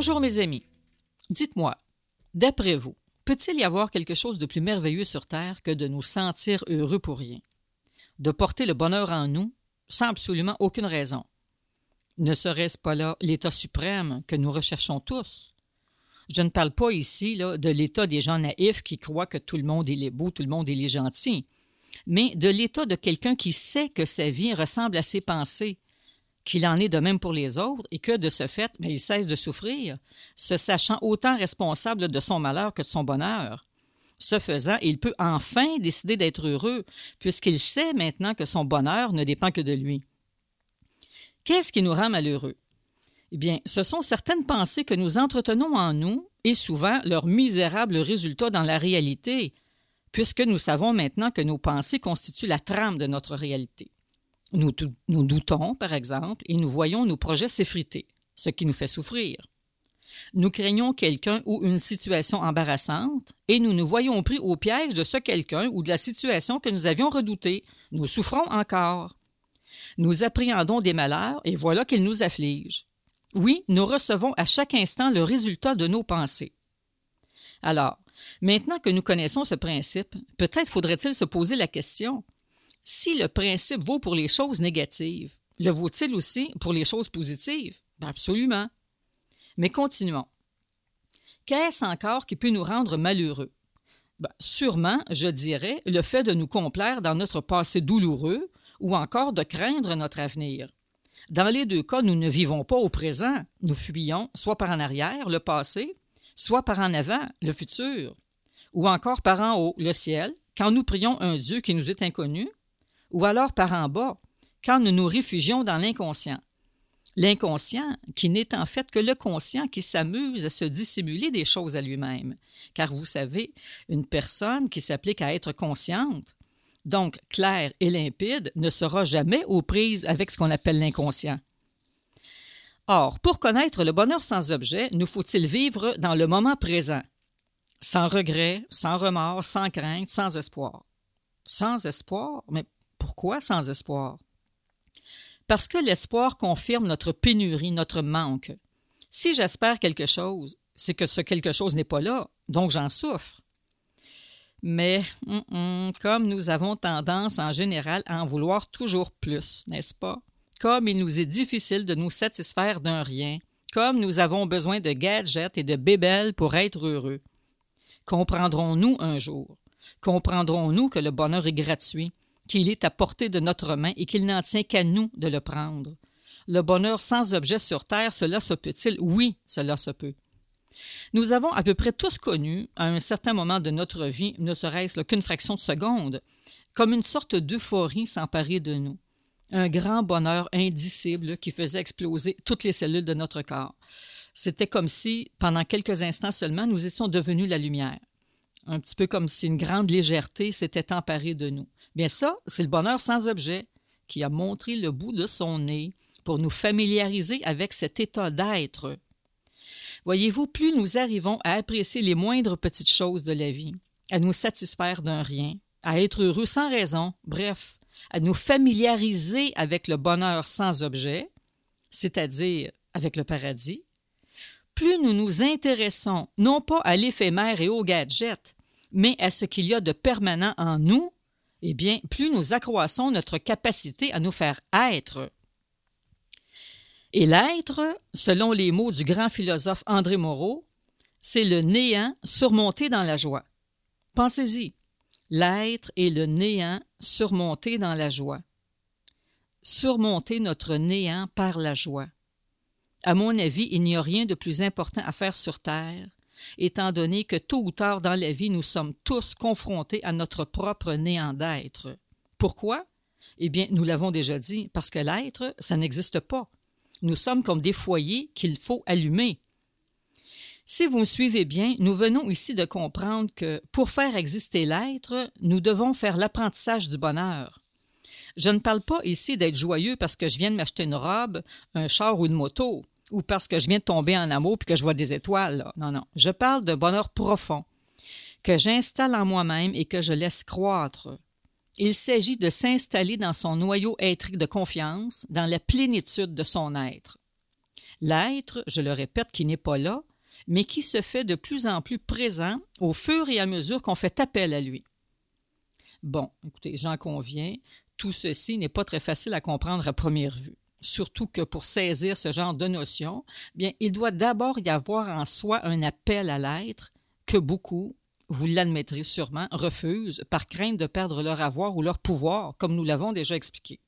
Bonjour mes amis. Dites-moi, d'après vous, peut-il y avoir quelque chose de plus merveilleux sur Terre que de nous sentir heureux pour rien? De porter le bonheur en nous sans absolument aucune raison? Ne serait-ce pas là l'état suprême que nous recherchons tous? Je ne parle pas ici là, de l'état des gens naïfs qui croient que tout le monde est beau, tout le monde est gentil, mais de l'état de quelqu'un qui sait que sa vie ressemble à ses pensées, qu'il en est de même pour les autres et que, de ce fait, mais il cesse de souffrir, se sachant autant responsable de son malheur que de son bonheur. Ce faisant, il peut enfin décider d'être heureux, puisqu'il sait maintenant que son bonheur ne dépend que de lui. Qu'est-ce qui nous rend malheureux? Eh bien, ce sont certaines pensées que nous entretenons en nous et souvent leurs misérables résultats dans la réalité, puisque nous savons maintenant que nos pensées constituent la trame de notre réalité. Nous, doutons, par exemple, et nous voyons nos projets s'effriter, ce qui nous fait souffrir. Nous craignons quelqu'un ou une situation embarrassante, et nous nous voyons pris au piège de ce quelqu'un ou de la situation que nous avions redoutée. Nous souffrons encore. Nous appréhendons des malheurs, et voilà qu'ils nous affligent. Oui, nous recevons à chaque instant le résultat de nos pensées. Alors, maintenant que nous connaissons ce principe, peut-être faudrait-il se poser la question si le principe vaut pour les choses négatives, le vaut-il aussi pour les choses positives? Ben, absolument. Mais continuons. Qu'est-ce encore qui peut nous rendre malheureux? Ben, sûrement, je dirais, le fait de nous complaire dans notre passé douloureux ou encore de craindre notre avenir. Dans les deux cas, nous ne vivons pas au présent, nous fuyons soit par en arrière, le passé, soit par en avant, le futur, ou encore par en haut, le ciel, quand nous prions un Dieu qui nous est inconnu, ou alors par en bas, quand nous nous réfugions dans l'inconscient. L'inconscient, qui n'est en fait que le conscient qui s'amuse à se dissimuler des choses à lui-même. Car vous savez, une personne qui s'applique à être consciente, donc claire et limpide, ne sera jamais aux prises avec ce qu'on appelle l'inconscient. Or, pour connaître le bonheur sans objet, nous faut-il vivre dans le moment présent, sans regret, sans remords, sans crainte, sans espoir? Sans espoir? Mais pourquoi sans espoir? Parce que l'espoir confirme notre pénurie, notre manque. Si j'espère quelque chose, c'est que ce quelque chose n'est pas là, donc j'en souffre. Mais hum, hum, comme nous avons tendance en général à en vouloir toujours plus, n'est-ce pas? Comme il nous est difficile de nous satisfaire d'un rien, comme nous avons besoin de gadgets et de bébelles pour être heureux. Comprendrons-nous un jour? Comprendrons-nous que le bonheur est gratuit, qu'il est à portée de notre main et qu'il n'en tient qu'à nous de le prendre. Le bonheur sans objet sur terre, cela se peut-il? Oui, cela se peut. Nous avons à peu près tous connu, à un certain moment de notre vie, ne serait-ce qu'une fraction de seconde, comme une sorte d'euphorie s'emparer de nous. Un grand bonheur indicible qui faisait exploser toutes les cellules de notre corps. C'était comme si, pendant quelques instants seulement, nous étions devenus la lumière un petit peu comme si une grande légèreté s'était emparée de nous. Bien ça, c'est le bonheur sans objet qui a montré le bout de son nez pour nous familiariser avec cet état d'être. Voyez-vous, plus nous arrivons à apprécier les moindres petites choses de la vie, à nous satisfaire d'un rien, à être heureux sans raison, bref, à nous familiariser avec le bonheur sans objet, c'est-à-dire avec le paradis, plus nous nous intéressons non pas à l'éphémère et aux gadgets, mais à ce qu'il y a de permanent en nous, eh bien, plus nous accroissons notre capacité à nous faire être. Et l'être, selon les mots du grand philosophe André Moreau, c'est le néant surmonté dans la joie. Pensez-y, l'être est le néant surmonté dans la joie. Surmonter notre néant par la joie. À mon avis, il n'y a rien de plus important à faire sur Terre étant donné que tôt ou tard dans la vie, nous sommes tous confrontés à notre propre néant d'être. Pourquoi? Eh bien, nous l'avons déjà dit, parce que l'être, ça n'existe pas. Nous sommes comme des foyers qu'il faut allumer. Si vous me suivez bien, nous venons ici de comprendre que pour faire exister l'être, nous devons faire l'apprentissage du bonheur. Je ne parle pas ici d'être joyeux parce que je viens de m'acheter une robe, un char ou une moto ou parce que je viens de tomber en amour et que je vois des étoiles. Non, non. Je parle de bonheur profond que j'installe en moi-même et que je laisse croître. Il s'agit de s'installer dans son noyau étrique de confiance, dans la plénitude de son être. L'être, je le répète, qui n'est pas là, mais qui se fait de plus en plus présent au fur et à mesure qu'on fait appel à lui. Bon, écoutez, j'en conviens, tout ceci n'est pas très facile à comprendre à première vue. Surtout que pour saisir ce genre de notion, bien, il doit d'abord y avoir en soi un appel à l'être que beaucoup, vous l'admettrez sûrement, refusent par crainte de perdre leur avoir ou leur pouvoir, comme nous l'avons déjà expliqué.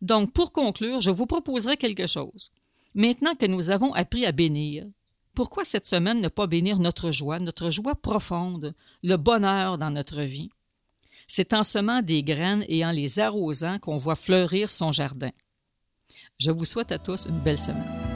Donc, pour conclure, je vous proposerai quelque chose. Maintenant que nous avons appris à bénir, pourquoi cette semaine ne pas bénir notre joie, notre joie profonde, le bonheur dans notre vie? C'est en semant des graines et en les arrosant qu'on voit fleurir son jardin. Je vous souhaite à tous une belle semaine.